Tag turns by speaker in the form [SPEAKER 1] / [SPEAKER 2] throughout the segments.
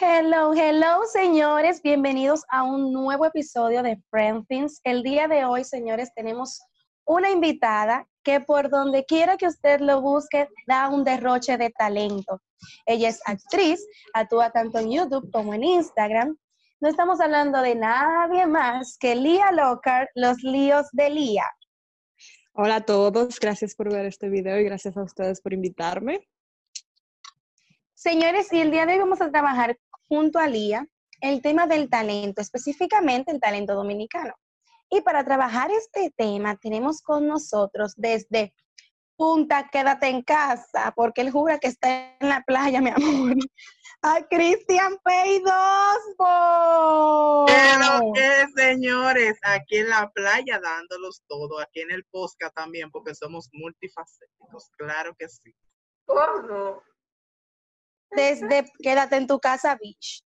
[SPEAKER 1] Hello, hello, señores. Bienvenidos a un nuevo episodio de Friends. El día de hoy, señores, tenemos una invitada que por donde quiera que usted lo busque, da un derroche de talento. Ella es actriz, actúa tanto en YouTube como en Instagram. No estamos hablando de nadie más que Lía Lockhart, Los Líos de Lía.
[SPEAKER 2] Hola a todos, gracias por ver este video y gracias a ustedes por invitarme.
[SPEAKER 1] Señores, y el día de hoy vamos a trabajar junto a Lía el tema del talento, específicamente el talento dominicano. Y para trabajar este tema tenemos con nosotros desde Punta, quédate en casa, porque él jura que está en la playa, mi amor. A Cristian Peidosbo.
[SPEAKER 3] Pero que señores, aquí en la playa dándolos todo, aquí en el Posca también, porque somos multifacéticos, claro que sí.
[SPEAKER 4] ¿Cómo?
[SPEAKER 1] Desde Quédate en tu casa, Beach.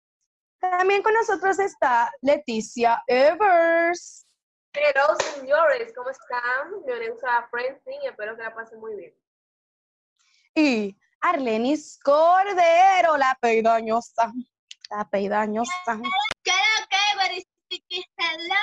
[SPEAKER 1] También con nosotros está Leticia Evers.
[SPEAKER 4] Hello, señores, ¿cómo están? Bienvenidos a Friendly y espero que la pasen muy bien.
[SPEAKER 1] Y Arlenis Cordero, la peidañosa. La peidañosa.
[SPEAKER 5] Creo que hello,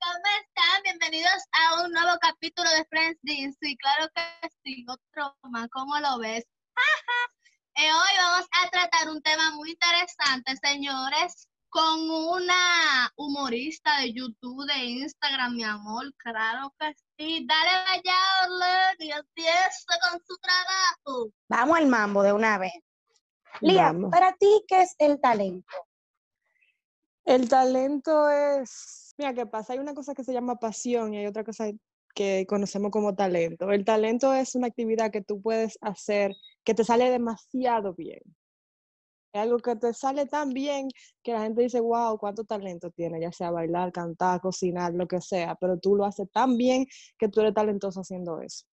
[SPEAKER 5] ¿cómo están? Bienvenidos a un nuevo capítulo de Friends Dean. Sí, claro que sí, otro más, ¿cómo lo ves? Eh, hoy vamos a tratar un tema muy interesante, señores, con una humorista de YouTube, de Instagram, mi amor, claro que sí. Dale vaya, Orlando, y empieza con su trabajo.
[SPEAKER 1] Vamos al mambo de una vez. Lía,
[SPEAKER 2] Vamos.
[SPEAKER 1] para ti, ¿qué es el talento?
[SPEAKER 2] El talento es, mira, ¿qué pasa? Hay una cosa que se llama pasión y hay otra cosa que conocemos como talento. El talento es una actividad que tú puedes hacer que te sale demasiado bien. Es algo que te sale tan bien que la gente dice, wow, cuánto talento tiene, ya sea bailar, cantar, cocinar, lo que sea, pero tú lo haces tan bien que tú eres talentoso haciendo eso.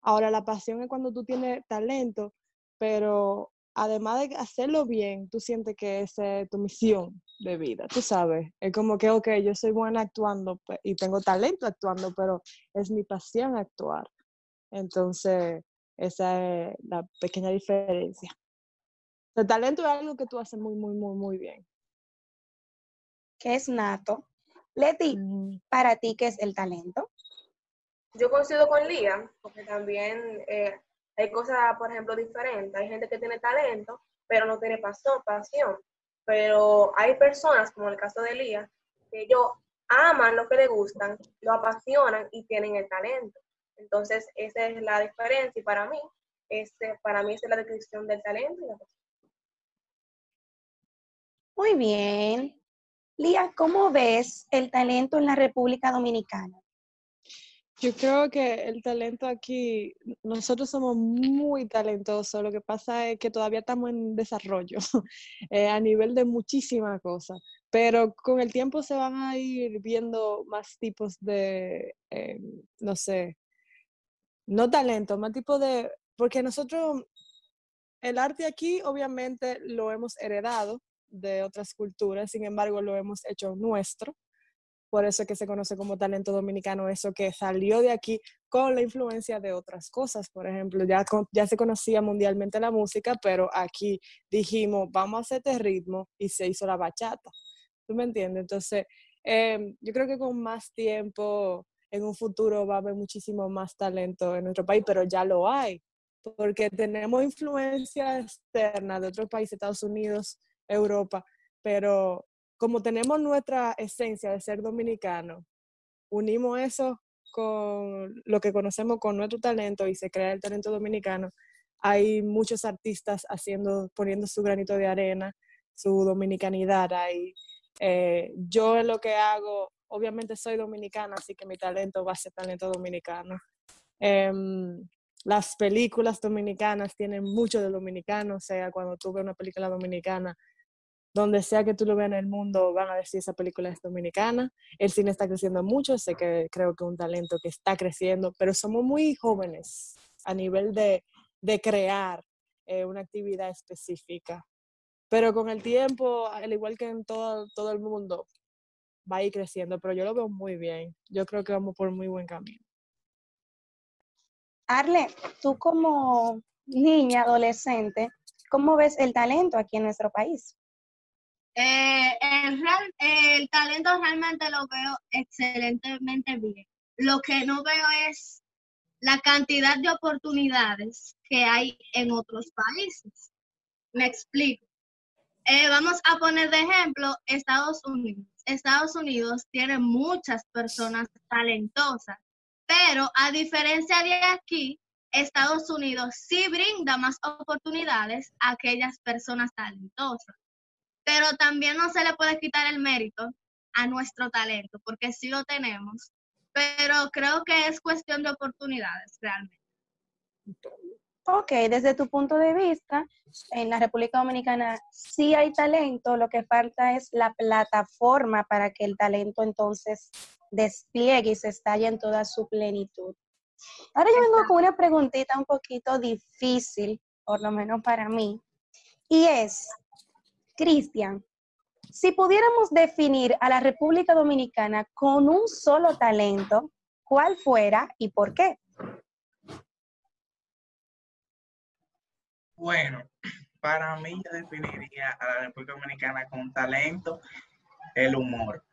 [SPEAKER 2] Ahora, la pasión es cuando tú tienes talento, pero además de hacerlo bien, tú sientes que esa es tu misión de vida, tú sabes. Es como que, ok, yo soy buena actuando pe- y tengo talento actuando, pero es mi pasión actuar. Entonces, esa es la pequeña diferencia. El talento es algo que tú haces muy, muy, muy, muy bien.
[SPEAKER 1] ¿Qué es nato? Leti, para ti, ¿qué es el talento?
[SPEAKER 4] Yo coincido con Lía, porque también eh, hay cosas, por ejemplo, diferentes. Hay gente que tiene talento, pero no tiene pasión, pasión. Pero hay personas, como en el caso de Lía, que ellos aman lo que les gustan, lo apasionan y tienen el talento. Entonces, esa es la diferencia y para mí, este, para mí esa es la descripción del talento y la pasión.
[SPEAKER 1] Muy bien. Lía, ¿cómo ves el talento en la República Dominicana?
[SPEAKER 2] Yo creo que el talento aquí, nosotros somos muy talentosos, lo que pasa es que todavía estamos en desarrollo eh, a nivel de muchísimas cosas, pero con el tiempo se van a ir viendo más tipos de, eh, no sé, no talento, más tipo de, porque nosotros, el arte aquí obviamente lo hemos heredado de otras culturas, sin embargo lo hemos hecho nuestro por eso es que se conoce como talento dominicano, eso que salió de aquí con la influencia de otras cosas. Por ejemplo, ya, con- ya se conocía mundialmente la música, pero aquí dijimos, vamos a hacer este ritmo y se hizo la bachata. ¿Tú me entiendes? Entonces, em, yo creo que con más tiempo, en un futuro va a haber muchísimo más talento en nuestro país, pero ya lo hay, porque tenemos influencia externa de otros países, Estados Unidos, Europa, pero como tenemos nuestra esencia de ser dominicano, unimos eso con lo que conocemos con nuestro talento y se crea el talento dominicano. Hay muchos artistas haciendo, poniendo su granito de arena, su dominicanidad ahí. Eh, yo en lo que hago, obviamente soy dominicana, así que mi talento va a ser talento dominicano. Em, las películas dominicanas tienen mucho de dominicano, o sea, cuando tú ves una película dominicana, donde sea que tú lo veas en el mundo, van a decir esa película es dominicana. El cine está creciendo mucho, sé que creo que es un talento que está creciendo, pero somos muy jóvenes a nivel de, de crear eh, una actividad específica. pero con el tiempo, al igual que en todo, todo el mundo, va a ir creciendo, pero yo lo veo muy bien. Yo creo que vamos por muy buen camino.
[SPEAKER 1] Arle, tú como niña, adolescente, ¿cómo ves el talento aquí en nuestro país?
[SPEAKER 5] Eh, el, real- el talento realmente lo veo excelentemente bien. Lo que no veo es la cantidad de oportunidades que hay en otros países. Me explico. Eh, vamos a poner de ejemplo Estados Unidos. Estados Unidos tiene muchas personas talentosas, pero a diferencia de aquí, Estados Unidos sí brinda más oportunidades a aquellas personas talentosas pero también no se le puede quitar el mérito a nuestro talento, porque sí lo tenemos, pero creo que es cuestión de oportunidades realmente.
[SPEAKER 1] Ok, desde tu punto de vista, en la República Dominicana sí hay talento, lo que falta es la plataforma para que el talento entonces despliegue y se estalle en toda su plenitud. Ahora yo vengo con una preguntita un poquito difícil, por lo menos para mí, y es, Cristian, si pudiéramos definir a la República Dominicana con un solo talento, ¿cuál fuera y por qué?
[SPEAKER 3] Bueno, para mí yo definiría a la República Dominicana con talento el humor.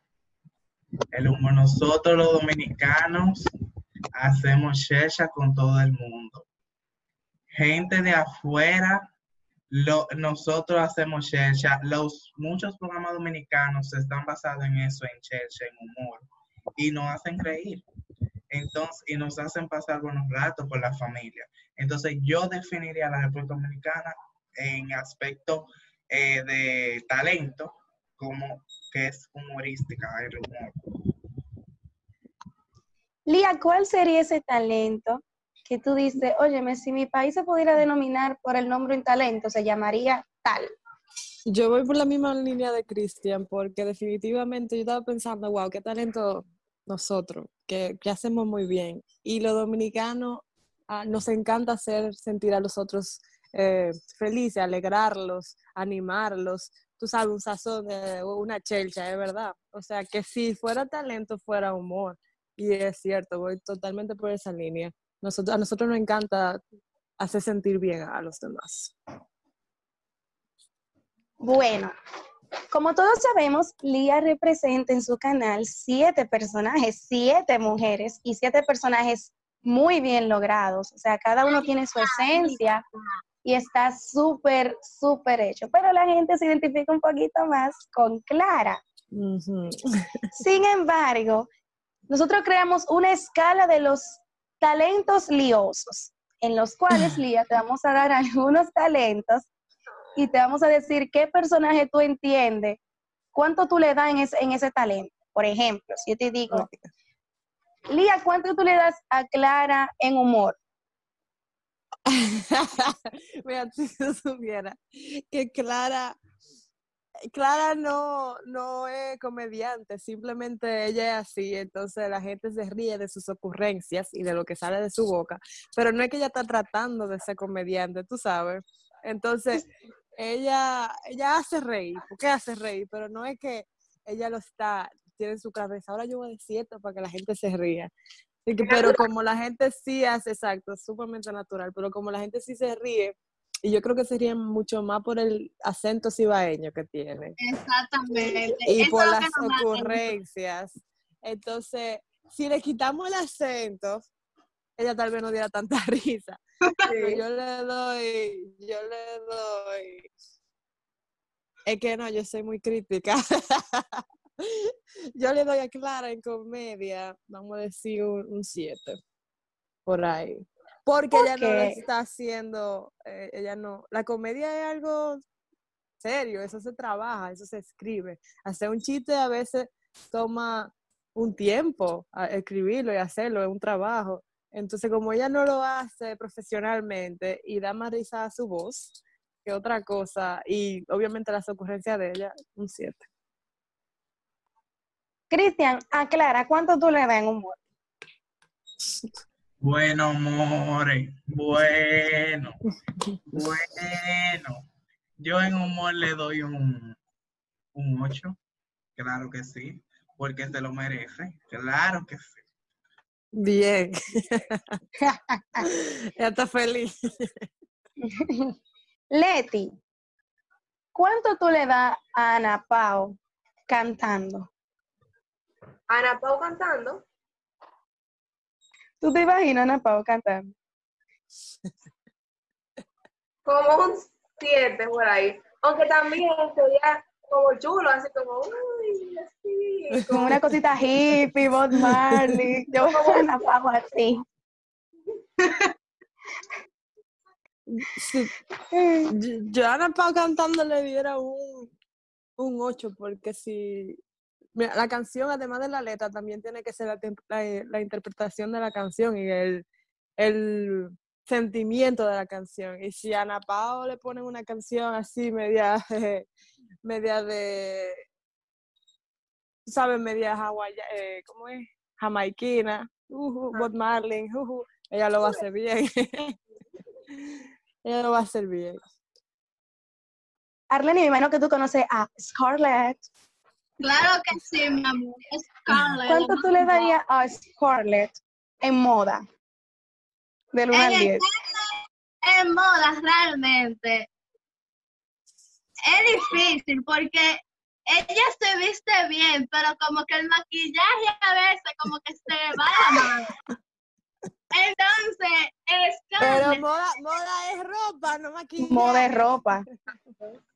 [SPEAKER 3] El humor, nosotros los dominicanos hacemos checha con todo el mundo. Gente de afuera, lo- nosotros hacemos checha. Los muchos programas dominicanos están basados en eso, en checha, en humor, y nos hacen reír. Entonces, y nos hacen pasar buenos ratos con la familia. Entonces, yo definiría a la República Dominicana en aspecto eh, de talento como que es humorística, el humor.
[SPEAKER 1] Lía, ¿cuál sería ese talento que tú dices, óyeme, si mi país se pudiera denominar por el nombre un talento, se llamaría tal?
[SPEAKER 2] Yo voy por la misma línea de Cristian, porque definitivamente yo estaba pensando, wow, qué talento nosotros, que, hacemos muy bien. Y los dominicanos ah, nos encanta hacer sentir a los otros eh, felices, alegrarlos, animarlos. Tú sabes, un sazón, eh, una chelcha, es verdad. O sea, que si fuera talento, fuera humor. Y es cierto, voy totalmente por esa línea. Nosotros, a nosotros nos encanta hacer sentir bien a los demás.
[SPEAKER 1] Bueno, como todos sabemos, Lía representa en su canal siete personajes, siete mujeres y siete personajes muy bien logrados. O sea, cada uno tiene su esencia y está súper, súper hecho. Pero la gente se identifica un poquito más con Clara. Sin embargo, nosotros creamos una escala de los talentos liosos, en los cuales, Lía, te vamos a dar algunos talentos y te vamos a decir qué personaje tú entiendes, cuánto tú le das en ese, en ese talento. Por ejemplo, si yo te digo, Lía, ¿cuánto tú le das a Clara en humor?
[SPEAKER 2] Mira, si tú supieras que Clara, Clara no, no es comediante, simplemente ella es así, entonces la gente se ríe de sus ocurrencias y de lo que sale de su boca, pero no es que ella está tratando de ser comediante, tú sabes. Entonces, ella, ella hace reír, porque hace reír, pero no es que ella lo está, tiene en su cabeza, ahora yo voy a decir esto para que la gente se ría. Pero como la gente sí hace, exacto, es sumamente natural, pero como la gente sí se ríe, y yo creo que se ríe mucho más por el acento cibaeño que tiene
[SPEAKER 5] Exactamente.
[SPEAKER 2] y
[SPEAKER 5] Eso
[SPEAKER 2] por las ocurrencias. Entonces, si le quitamos el acento, ella tal vez no diera tanta risa. Pero yo le doy, yo le doy. Es que no, yo soy muy crítica. yo le doy a Clara en comedia, vamos a decir un 7, por ahí. Porque ella no lo está haciendo, eh, ella no. La comedia es algo serio, eso se trabaja, eso se escribe. Hacer un chiste a veces toma un tiempo a escribirlo y hacerlo, es un trabajo. Entonces, como ella no lo hace profesionalmente y da más risa a su voz que otra cosa, y obviamente las ocurrencias de ella, un 7.
[SPEAKER 1] Cristian, a Clara, ¿cuánto tú le das en humor?
[SPEAKER 3] Bueno, more, bueno, bueno. Yo en humor le doy un, un 8. Claro que sí. Porque se lo merece. Claro que sí.
[SPEAKER 2] Bien. ya está feliz.
[SPEAKER 1] Leti, ¿cuánto tú le das a Ana Pao cantando?
[SPEAKER 4] Ana Pau cantando.
[SPEAKER 1] ¿Tú te imaginas a Ana Pao cantando?
[SPEAKER 4] como un 7 por ahí. Aunque también sería como chulo, así como, uy, así.
[SPEAKER 1] Como una cosita hippie, Bob Marley. Yo veo a Ana Pao así.
[SPEAKER 2] Sí, yo, yo a Ana Pao cantando le diera un, un 8, porque si mira, la canción, además de la letra, también tiene que ser la, la interpretación de la canción y el, el sentimiento de la canción. Y si a Ana Pao le ponen una canción así, media, media de, ¿sabes? Media hawaiana, eh, ¿cómo es? Jamaiquina, ujú, Bob Marley, ujú, ella lo va a hacer bien. ella lo va a hacer bien.
[SPEAKER 1] Arlene, me imagino que tú conoces a Scarlett.
[SPEAKER 5] Claro que sí, mi amor. Scarlett.
[SPEAKER 1] ¿Cuánto tú le darías a Scarlett en moda? Del 1
[SPEAKER 5] En
[SPEAKER 1] al
[SPEAKER 5] el
[SPEAKER 1] 10.
[SPEAKER 5] en moda realmente es difícil porque ella se viste bien, pero como que el maquillaje a veces como que se le va la mano. Entonces,
[SPEAKER 2] Pero
[SPEAKER 5] Scarlett,
[SPEAKER 2] moda, moda es ropa, no maquillaje.
[SPEAKER 1] Moda de ropa.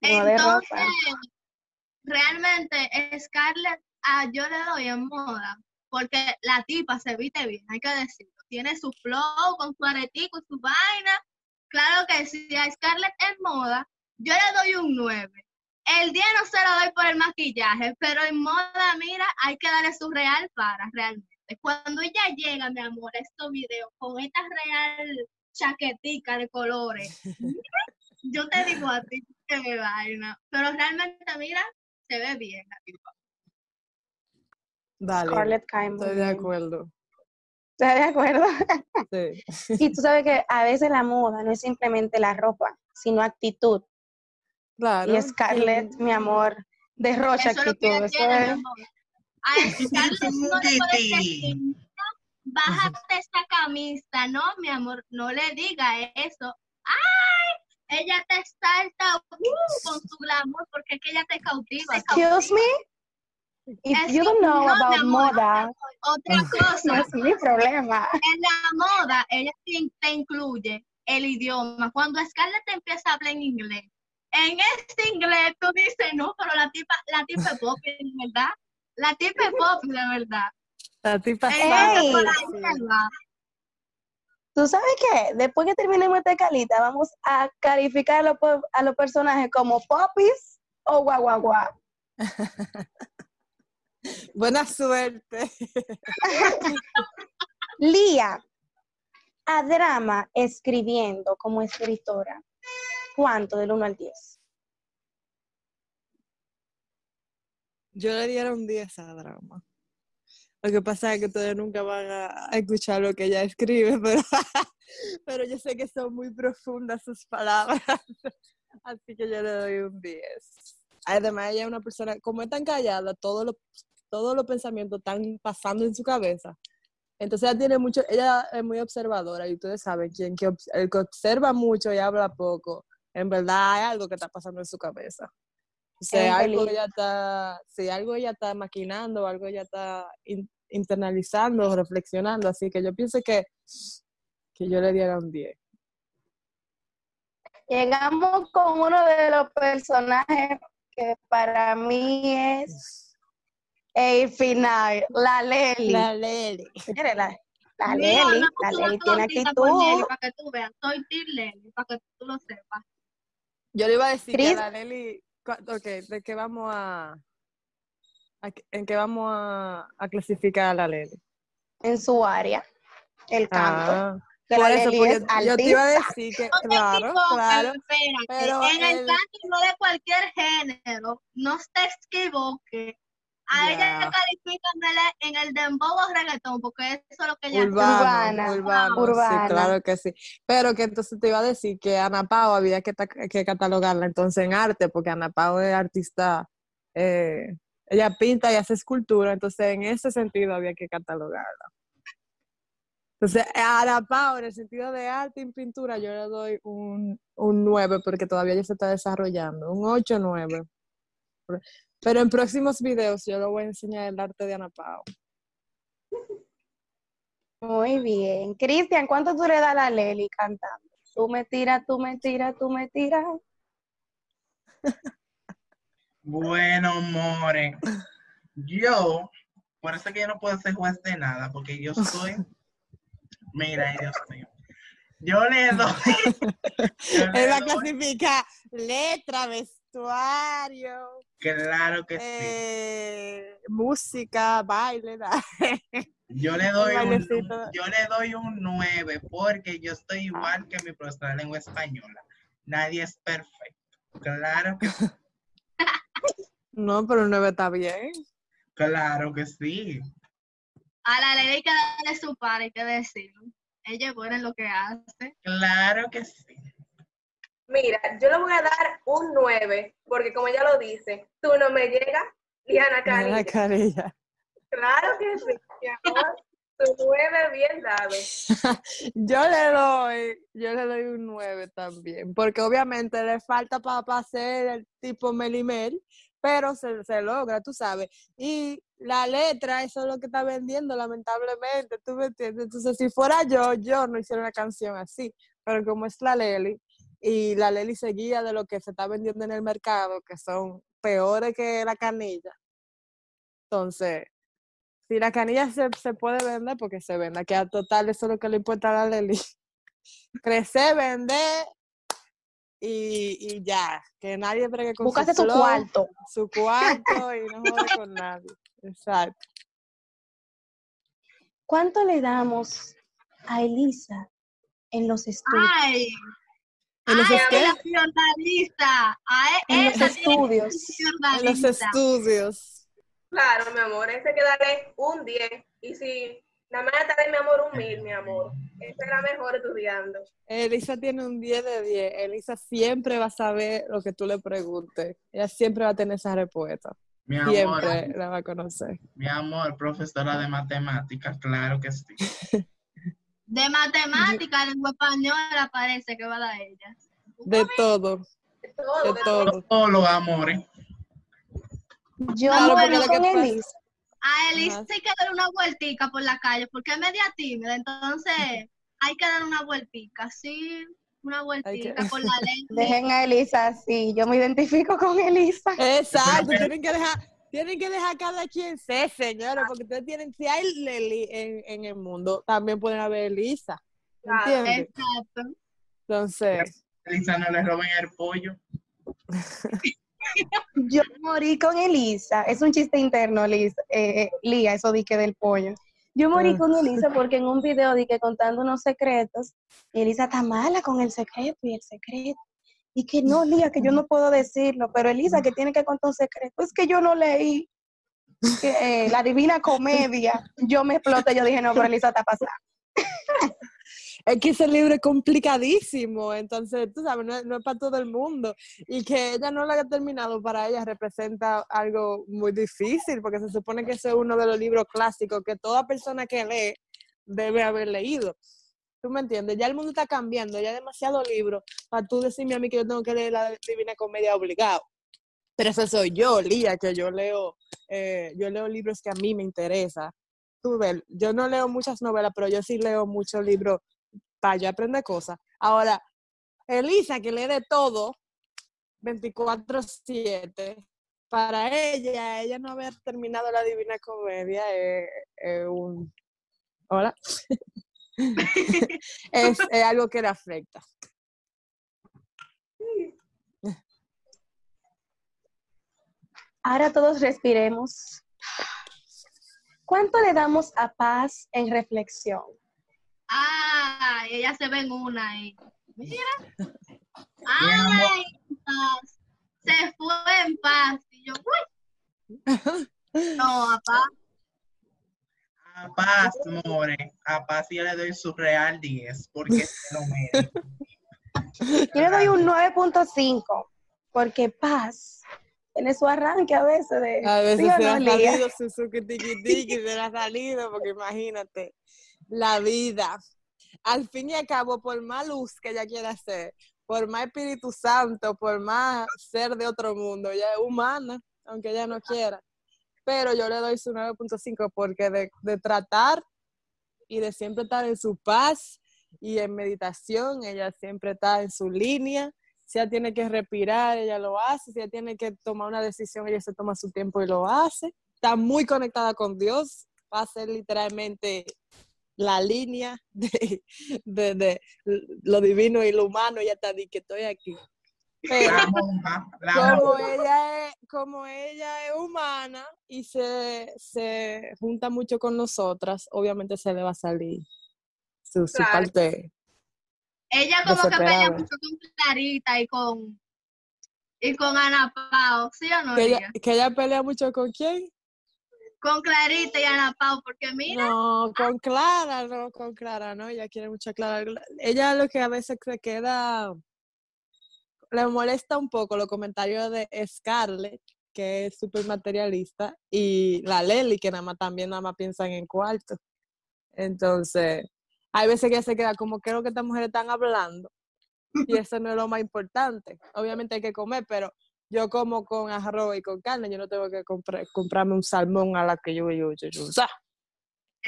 [SPEAKER 1] Moda de
[SPEAKER 5] entonces,
[SPEAKER 1] ropa.
[SPEAKER 5] Realmente Scarlett, ah, yo le doy en moda porque la tipa se viste bien, hay que decirlo. Tiene su flow con su aretico y su vaina. Claro que sí, a Scarlett en moda, yo le doy un 9. El día no se lo doy por el maquillaje, pero en moda, mira, hay que darle su real para realmente. Cuando ella llega, mi amor, a estos videos con esta real chaquetica de colores, yo te digo a ti que me vaina, pero realmente, mira, se ve bien la tipa.
[SPEAKER 2] Dale,
[SPEAKER 1] Scarlett
[SPEAKER 2] estoy de acuerdo.
[SPEAKER 1] ¿Estás de acuerdo?
[SPEAKER 2] Sí.
[SPEAKER 1] Y tú sabes que a veces la moda no es simplemente la ropa, sino actitud.
[SPEAKER 2] Claro.
[SPEAKER 1] Y Scarlett, mi amor, derrocha
[SPEAKER 5] Eso es lo que
[SPEAKER 1] actitud.
[SPEAKER 5] mi amor. A Scarlett no le puedes decir, bájate esta camisa, no, mi amor, no le diga eso. ¡Ay! Ella te salta uh, con su glamour porque es que ella te cautiva.
[SPEAKER 1] Excuse me? If
[SPEAKER 5] Es
[SPEAKER 1] you don't know
[SPEAKER 5] no,
[SPEAKER 1] about
[SPEAKER 5] amor,
[SPEAKER 1] moda,
[SPEAKER 5] Otra
[SPEAKER 1] no
[SPEAKER 5] cosa,
[SPEAKER 1] es mi problema.
[SPEAKER 5] en la moda, ella te, incluye el idioma. Cuando Scarlett te empieza a hablar en inglés, en este inglés tú dices, no, pero la tipa, la tipa es pop, de verdad. La tipa es pop, de verdad.
[SPEAKER 2] La tipa
[SPEAKER 5] va.
[SPEAKER 1] ¿Tú sabes qué? Después que terminemos esta calita, vamos a calificar a los, po- a los personajes como popis o guaguaguá.
[SPEAKER 2] Buena suerte.
[SPEAKER 1] Lía, a drama escribiendo como escritora, ¿cuánto del 1 al 10?
[SPEAKER 2] Yo le diera un 10 a drama. Lo que pasa es que ustedes nunca van a, a escuchar lo que ella escribe, pero, pero yo sé que son muy profundas sus palabras. Así que yo le doy un 10. Además, ella es una persona, como es tan callada, todos los todos los pensamientos están pasando en su cabeza. Entonces ella tiene mucho, ella es muy observadora y ustedes saben, quien que, el que observa mucho y habla poco, en verdad hay algo que está pasando en su cabeza. O sea,
[SPEAKER 1] Es
[SPEAKER 2] algo ella está, si algo ella está maquinando, algo ella está in- internalizando, reflexionando, así que yo pienso que, que yo le diera un 10.
[SPEAKER 1] Llegamos con uno de los personajes que para mí es el final, la Leli.
[SPEAKER 2] La Leli.
[SPEAKER 1] Señores, la, la
[SPEAKER 5] Mira,
[SPEAKER 1] Leli, la Leli tiene actitud.
[SPEAKER 5] Para que tú veas, soy Team Lely, para que tú lo sepas.
[SPEAKER 2] Yo le iba a decir que a la Leli, ok, ¿de qué vamos a, en qué vamos a, a clasificar a la Leli?
[SPEAKER 1] en su área, el canto.
[SPEAKER 2] Ah, por eso, porque
[SPEAKER 1] es
[SPEAKER 2] yo te iba a decir que,
[SPEAKER 5] No
[SPEAKER 2] claro, claro,
[SPEAKER 5] espérate.
[SPEAKER 2] pero
[SPEAKER 5] en el
[SPEAKER 2] el-
[SPEAKER 5] canto no de cualquier género, no te equivoques. A ella le califican en el, dembow o reggaetón, porque eso es lo que ella
[SPEAKER 1] Urbana,
[SPEAKER 2] urbano,
[SPEAKER 1] urbana.
[SPEAKER 2] sí, claro que sí. Pero que entonces te iba a decir que Ana Pao había que, que catalogarla entonces en arte, porque Ana Pao es artista, eh, ella pinta y hace escultura, entonces en ese sentido había que catalogarla. Entonces, a Ana Pao, en el sentido de arte y pintura, yo le doy un, un 9, porque todavía ella se está desarrollando, un 8 o 9. Pero en próximos videos yo le voy a enseñar el arte de Ana Pao.
[SPEAKER 1] Muy bien. Cristian, ¿cuánto tú le das a la Leli cantando? Tú me tiras, tú me tiras, tú me tiras.
[SPEAKER 3] Bueno, more. Yo, por eso que yo no puedo ser juez de nada, porque yo soy. Mira, Dios mío. Yo le doy.
[SPEAKER 2] Él va a
[SPEAKER 3] doy-
[SPEAKER 2] clasificar letra, vestuario,
[SPEAKER 3] claro que sí.
[SPEAKER 2] eh, música, baile.
[SPEAKER 3] Yo le doy un, yo le doy un 9 porque yo estoy igual que mi profesora de lengua española. Nadie es perfecto. Claro que sí.
[SPEAKER 2] No, pero un 9 está bien.
[SPEAKER 3] Claro que sí.
[SPEAKER 5] A la ley hay que darle su par, hay que decirlo. Ella es buena en lo que hace.
[SPEAKER 3] Claro que sí.
[SPEAKER 4] Mira, yo le voy a dar un 9, porque como ella lo dice, tú no me llegas, Diana
[SPEAKER 2] La
[SPEAKER 4] Carilla.
[SPEAKER 2] carilla.
[SPEAKER 4] Claro que sí, mi amor. Tu 9 bien dado.
[SPEAKER 2] Yo le doy, yo le doy un 9 también, porque obviamente le falta para ser el tipo Melimel, pero se, se logra, tú sabes. Y la letra, eso es lo que está vendiendo, lamentablemente, tú me entiendes. Entonces, si fuera yo, yo no hiciera una canción así, pero como es la Leli, y la Leli se guía de lo que se está vendiendo en el mercado, que son peores que la canilla. Entonces, si la canilla se, se puede vender, porque se venda, que a total eso es lo que le importa a la Leli. Crecer, vender y, y ya, que nadie bregue con
[SPEAKER 1] su cuarto.
[SPEAKER 2] su cuarto y no jode con nadie. Exacto.
[SPEAKER 1] ¿Cuánto le damos a Elisa en los estudios?
[SPEAKER 5] Ay,
[SPEAKER 2] En los,
[SPEAKER 5] ay, la jornalista. A
[SPEAKER 1] En los estudios.
[SPEAKER 2] en los estudios.
[SPEAKER 4] Claro, mi amor, ese que darle un 10. Y si nada más darle, mi amor, un 1000, mi amor. Esa es la mejor estudiando.
[SPEAKER 2] Elisa tiene un 10 de 10. Elisa siempre va a saber lo que tú le preguntes. Ella siempre va a tener esa respuesta.
[SPEAKER 3] Mi amor,
[SPEAKER 2] Siempre la va a conocer.
[SPEAKER 3] mi amor, profesora de matemáticas, claro que sí.
[SPEAKER 5] De matemática, lengua española parece que va a dar ella.
[SPEAKER 2] De todo,
[SPEAKER 4] De todo,
[SPEAKER 2] de
[SPEAKER 4] de todo.
[SPEAKER 2] todo.
[SPEAKER 3] Todos los amores.
[SPEAKER 1] Yo
[SPEAKER 2] Claro, lo
[SPEAKER 1] con Elisa.
[SPEAKER 5] A Elisa
[SPEAKER 2] Ajá.
[SPEAKER 5] hay que dar una vueltica por la calle porque es media tímida, entonces hay que dar una vueltica, sí, una vueltica
[SPEAKER 2] que-
[SPEAKER 5] por la ley.
[SPEAKER 1] Dejen a Elisa así. Yo me identifico con Elisa.
[SPEAKER 2] Exacto, tienen que dejar, tienen que dejar cada quien ser, señores, porque ustedes tienen, si hay Leli en, en el mundo, también pueden haber Elisa.
[SPEAKER 4] Claro.
[SPEAKER 2] ¿Entiendes?
[SPEAKER 5] Exacto.
[SPEAKER 2] Entonces,
[SPEAKER 3] Elisa no le roben el pollo.
[SPEAKER 1] Yo morí con Elisa. Es un chiste interno, Liz, eh, eh, Lía, eso di que del pollo. Yo morí con Elisa porque en un video di que contando unos secretos, y Elisa está mala con el secreto y el secreto. Y que no, Lía, que yo no puedo decirlo, pero Elisa que tiene que contar un secreto. Es que yo no leí que, eh, la Divina Comedia. Yo me exploté, yo dije, no, pero Elisa está pasada.
[SPEAKER 2] es que ese libro es complicadísimo, entonces, tú sabes, no, es- para todo el mundo. Y que ella no lo haya terminado para ella representa algo muy difícil, porque se supone que ese es uno de los libros clásicos que toda persona que lee debe haber leído. ¿Tú me entiendes? Ya el mundo está cambiando, ya hay demasiados libros para tú decirme a mí que yo tengo que leer la Divina Comedia obligado. Pero eso soy yo, Lía, que yo leo, eh, yo leo libros que a mí me interesan. Tú ves, yo no leo muchas novelas, pero yo sí leo muchos libros para yo aprender cosas. Ahora, Elisa, que lee de todo, 24-7, para ella, ella no haber terminado la Divina Comedia es, un... Hola. es, es algo que le afecta.
[SPEAKER 1] Ahora todos respiremos. ¿Cuánto le damos a paz en reflexión?
[SPEAKER 5] Ay, ella se ve en una ahí. Mira. Ay. Se fue en paz. Y yo, uy, No, papá.
[SPEAKER 3] A Paz, More. A Paz yo le doy su real 10 porque se lo merece.
[SPEAKER 1] Yo le doy un 9.5 porque Paz tiene su arranque a veces de...
[SPEAKER 2] A veces
[SPEAKER 1] ¿sí o
[SPEAKER 2] se
[SPEAKER 1] no,
[SPEAKER 2] ha salido Suzuki Tiki Tiki, se le ha salido, porque imagínate, la vida. Al fin y al cabo, por más luz que ella quiera ser, por más Espíritu Santo, por más ser de otro mundo, ella es humana, aunque ella no quiera. Pero yo le doy su 9.5 porque de, de tratar y de siempre estar en su paz y en meditación, ella siempre está en su línea. Si ella tiene que respirar, ella lo hace. Si ella tiene que tomar una decisión, ella se toma su tiempo y lo hace. Está muy conectada con Dios. Va a ser literalmente la línea de, de- de lo divino y lo humano. Ella está di que estoy aquí. Pero
[SPEAKER 3] La monja, la
[SPEAKER 2] como ella es, como ella es humana y se, se junta mucho con nosotras, obviamente se le va a salir su, su
[SPEAKER 4] Claro.
[SPEAKER 2] parte.
[SPEAKER 5] Ella como que pelea mucho con Clarita y con y con Ana Pao, ¿sí o no?
[SPEAKER 2] Que ella, que ella pelea mucho con quién?
[SPEAKER 5] Con Clarita y Ana Pao, porque mira,
[SPEAKER 2] No, con Clara, no, con Clara, no, ella quiere mucho a Clara. Ella lo que a veces se queda, le molesta un poco los comentarios de Scarlett, que es súper materialista, y la Lely, que nada más también nada más piensan en cuarto. Entonces, hay veces que se queda como creo que estas mujeres están hablando, y eso no es lo más importante. Obviamente hay que comer, pero yo como con arroz y con carne, yo no tengo que comprar, comprarme un salmón a la que yo, yo, yo, yo, o sea,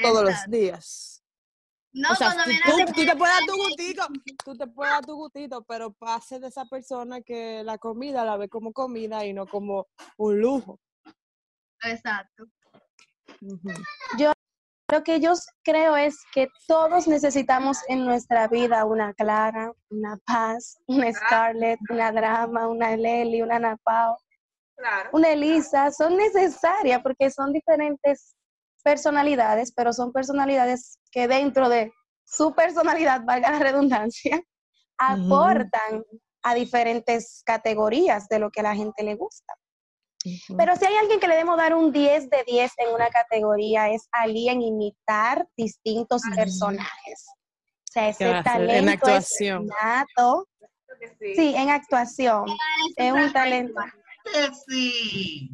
[SPEAKER 2] todos los días.
[SPEAKER 5] No,
[SPEAKER 2] o sea,
[SPEAKER 5] cuando
[SPEAKER 2] tú,
[SPEAKER 5] viene
[SPEAKER 2] tú- te puedes dar tu gustito, tú te puedes dar tu gustito, pero pase de esa persona que la comida la ve como comida y no como un lujo.
[SPEAKER 5] Exacto.
[SPEAKER 2] Ujú.
[SPEAKER 1] Lo que yo creo es que todos necesitamos en nuestra vida una Clara, una Paz, una Scarlett, una Drama, una Lely, una Ana Pao,
[SPEAKER 4] Claro.
[SPEAKER 1] una Elisa. Son necesarias porque son diferentes personalidades, pero son personalidades que dentro de su personalidad, valga la redundancia, aportan a diferentes categorías de lo que a la gente le gusta. Pero si hay alguien que le debemos dar un 10 de 10 en una categoría, es alguien imitar distintos
[SPEAKER 5] Ay.
[SPEAKER 1] personajes. O sea, ese
[SPEAKER 2] ¿Qué va a hacer? En
[SPEAKER 1] talento
[SPEAKER 2] actuación.
[SPEAKER 1] es nato.
[SPEAKER 4] Sí.
[SPEAKER 1] Sí, en actuación. Es un talento.
[SPEAKER 3] Sí.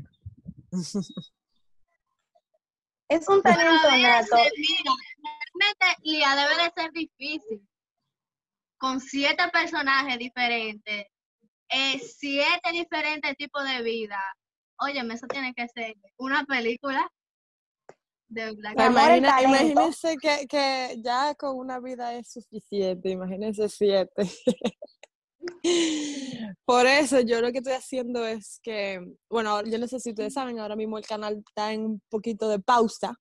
[SPEAKER 1] Es un talento nato.
[SPEAKER 5] mira, realmente, Lía, debe de ser difícil. Con siete personajes diferentes, eh, siete diferentes tipos de vida. Óyeme, eso tiene que ser una película de Black
[SPEAKER 2] Imagina- imagínense que, que ya con una vida es suficiente, imagínense siete. Por eso yo lo que estoy haciendo es que, bueno, yo no sé si ustedes saben, ahora mismo el canal está en un poquito de pausa.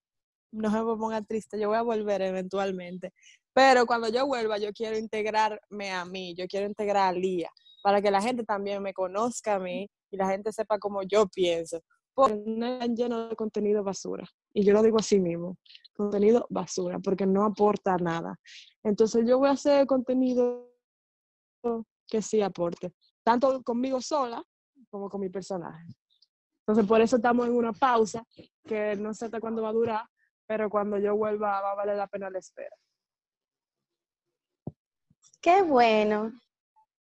[SPEAKER 2] No se me ponga triste, yo voy a volver eventualmente. Pero cuando yo vuelva, yo quiero integrarme a mí, yo quiero integrar a Lía, para que la gente también me conozca a mí la gente sepa cómo yo pienso. Porque no están lleno de contenido basura. Y yo lo digo así mismo, contenido basura, porque no aporta nada. Entonces yo voy a hacer contenido que sí aporte, tanto conmigo sola como con mi personaje. Entonces por eso estamos en una pausa, que no sé hasta cuándo va a durar, pero cuando yo vuelva va a valer la pena la espera.
[SPEAKER 1] Qué bueno.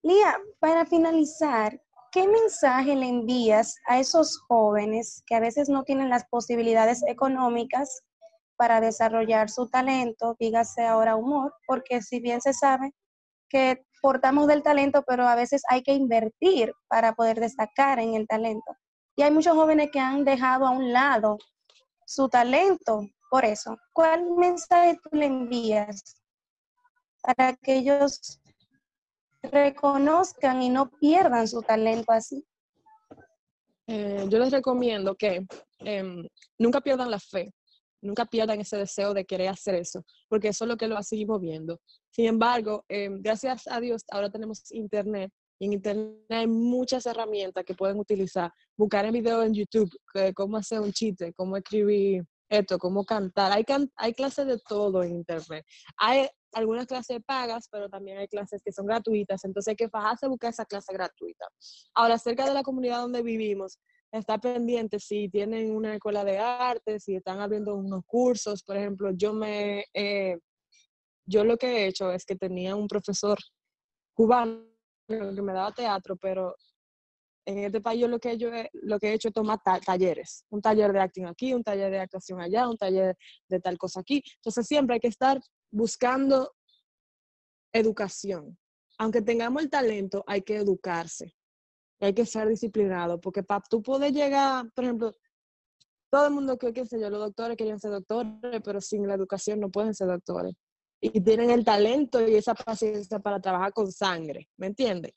[SPEAKER 1] Lía, para finalizar, ¿qué mensaje le envías a esos jóvenes que a veces no tienen las posibilidades económicas para desarrollar su talento, dígase ahora humor, porque si bien se sabe que portamos del talento, pero a veces hay que invertir para poder destacar en el talento. Y hay muchos jóvenes que han dejado a un lado su talento por eso. ¿Cuál mensaje tú le envías para que ellos reconozcan y no pierdan su talento así?
[SPEAKER 2] Eh, yo les recomiendo que em, nunca pierdan la fe, nunca pierdan ese deseo de querer hacer eso, porque eso es lo que lo a seguir moviendo. Sin embargo, em, gracias a Dios, ahora tenemos internet y en internet hay muchas herramientas que pueden utilizar. Buscar en video en YouTube cómo hacer un chiste, cómo escribir esto, cómo cantar. Hay, can- hay clases de todo en internet. Hay algunas clases pagas, pero también hay clases que son gratuitas, entonces hay que fajarse a buscar esa clase gratuita. Ahora, acerca de la comunidad donde vivimos, estar pendiente si tienen una escuela de arte, si están abriendo unos cursos. Por ejemplo, yo me, eh, yo lo que he hecho es que tenía un profesor cubano que me daba teatro, pero en este país yo lo que, yo he, lo que he hecho es tomar talleres, un taller de acting aquí, un taller de actuación allá, un taller de tal cosa aquí. Entonces siempre hay que estar buscando educación. Aunque tengamos el talento, hay que educarse, hay que ser disciplinado, porque para tú puedes llegar, por ejemplo, todo el mundo que, qué sé yo, los doctores quieren ser doctores, pero sin la educación no pueden ser doctores. Y tienen el talento y esa paciencia para trabajar con sangre, ¿me entiendes?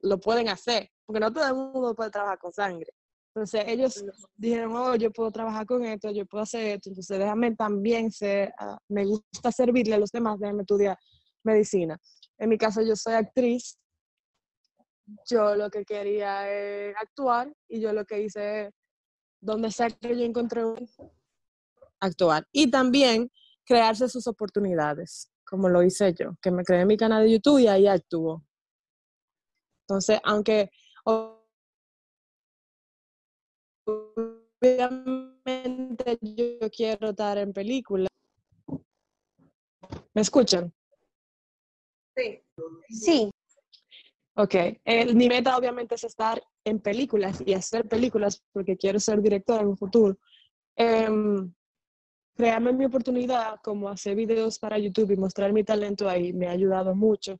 [SPEAKER 2] Lo pueden hacer, porque no todo el mundo puede trabajar con sangre. Entonces ellos dijeron, oh, yo puedo trabajar con esto, yo puedo hacer esto, entonces déjame también ser, ah, me gusta servirle a los demás, déjame estudiar medicina. En mi caso yo soy actriz, yo lo que quería es actuar y yo lo que hice es, donde sea que yo encontré un actuar. Y también crearse sus oportunidades, como lo hice yo, que me creé mi canal de YouTube y ahí actúo. Entonces, aunque obviamente yo quiero estar en película. ¿Me escuchan?
[SPEAKER 4] Sí.
[SPEAKER 1] Sí.
[SPEAKER 2] Ok. mi meta obviamente es estar en películas y hacer películas porque quiero ser directora en un futuro. Eh, crearme mi oportunidad como hacer videos para YouTube y mostrar mi talento ahí me ha ayudado mucho.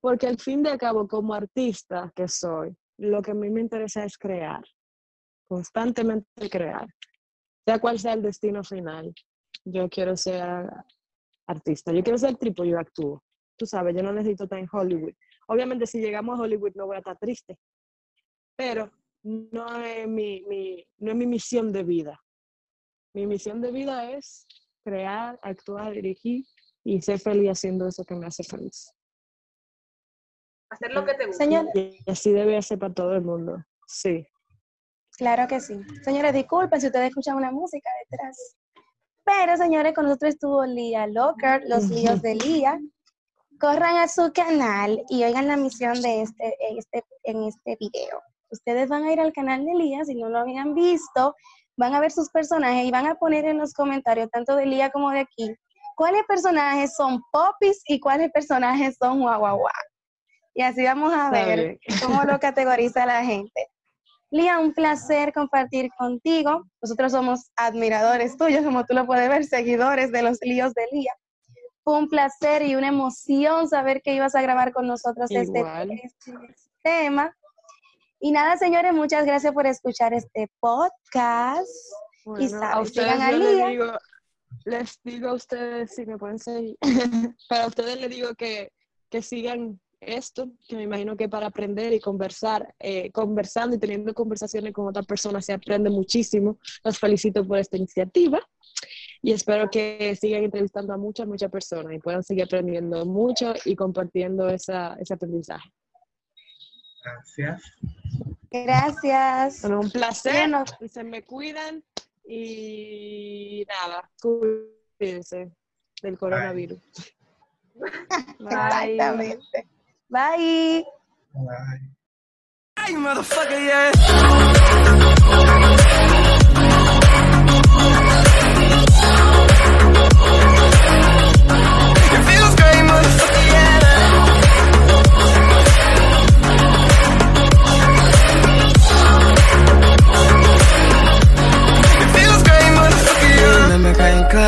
[SPEAKER 2] Porque al fin de cabo, como artista que soy, lo que a mí me interesa es crear, constantemente crear, sea cual sea el destino final. Yo quiero ser artista, yo quiero ser triple, yo actúo. Tú sabes, yo no necesito estar en Hollywood. Obviamente, si llegamos a Hollywood no voy a estar triste, pero no es mi, mi, no es mi misión de vida. Mi misión de vida es crear, actuar, dirigir y ser feliz haciendo eso que me hace feliz.
[SPEAKER 4] Hacer lo que te gusta.
[SPEAKER 1] Señor,
[SPEAKER 2] Y así debe ser para todo el mundo. Sí.
[SPEAKER 1] Claro que sí. Señores, disculpen si ustedes escuchan una música detrás. Pero, señores, con nosotros estuvo Lía Locker, los líos de Lía. Corran a su canal y oigan la misión de este, este, en este video. Ustedes van a ir al canal de Lía, si no lo habían visto, van a ver sus personajes y van a poner en los comentarios, tanto de Lía como de aquí, cuáles personajes son popis y cuáles personajes son guau Y así vamos a ver cómo lo categoriza la gente. Lía, un placer compartir contigo. Nosotros somos admiradores tuyos, como tú lo puedes ver, seguidores de los líos de Lía. Fue un placer y una emoción saber que ibas a grabar con nosotros este, este tema. Y nada, señores, muchas gracias por escuchar este podcast.
[SPEAKER 2] Bueno,
[SPEAKER 1] saben,
[SPEAKER 2] a ustedes
[SPEAKER 1] sigan a Lía.
[SPEAKER 2] les digo, les digo a ustedes si me pueden seguir, pero a ustedes les digo que, que sigan esto, que me imagino que para aprender y conversar, eh, conversando y teniendo conversaciones con otras personas se aprende muchísimo. Los felicito por esta iniciativa y espero que sigan entrevistando a muchas, muchas personas y puedan seguir aprendiendo mucho y compartiendo esa, ese aprendizaje.
[SPEAKER 3] Gracias.
[SPEAKER 1] Gracias.
[SPEAKER 2] Bueno, un placer,
[SPEAKER 1] Bueno.
[SPEAKER 2] y se me cuidan y nada, cuídense del coronavirus. Bye.
[SPEAKER 1] Exactamente. Bye.
[SPEAKER 3] Bye.
[SPEAKER 6] Hey, motherfucker, yeah.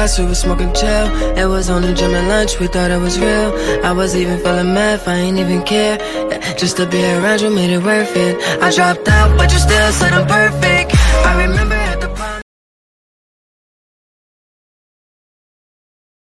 [SPEAKER 7] We was smoking chill. It was only gym and lunch, we thought it was real. I was even feeling mad, I ain't even care. Just to be around you made it worth it. I dropped out, but you still said I'm perfect. I remember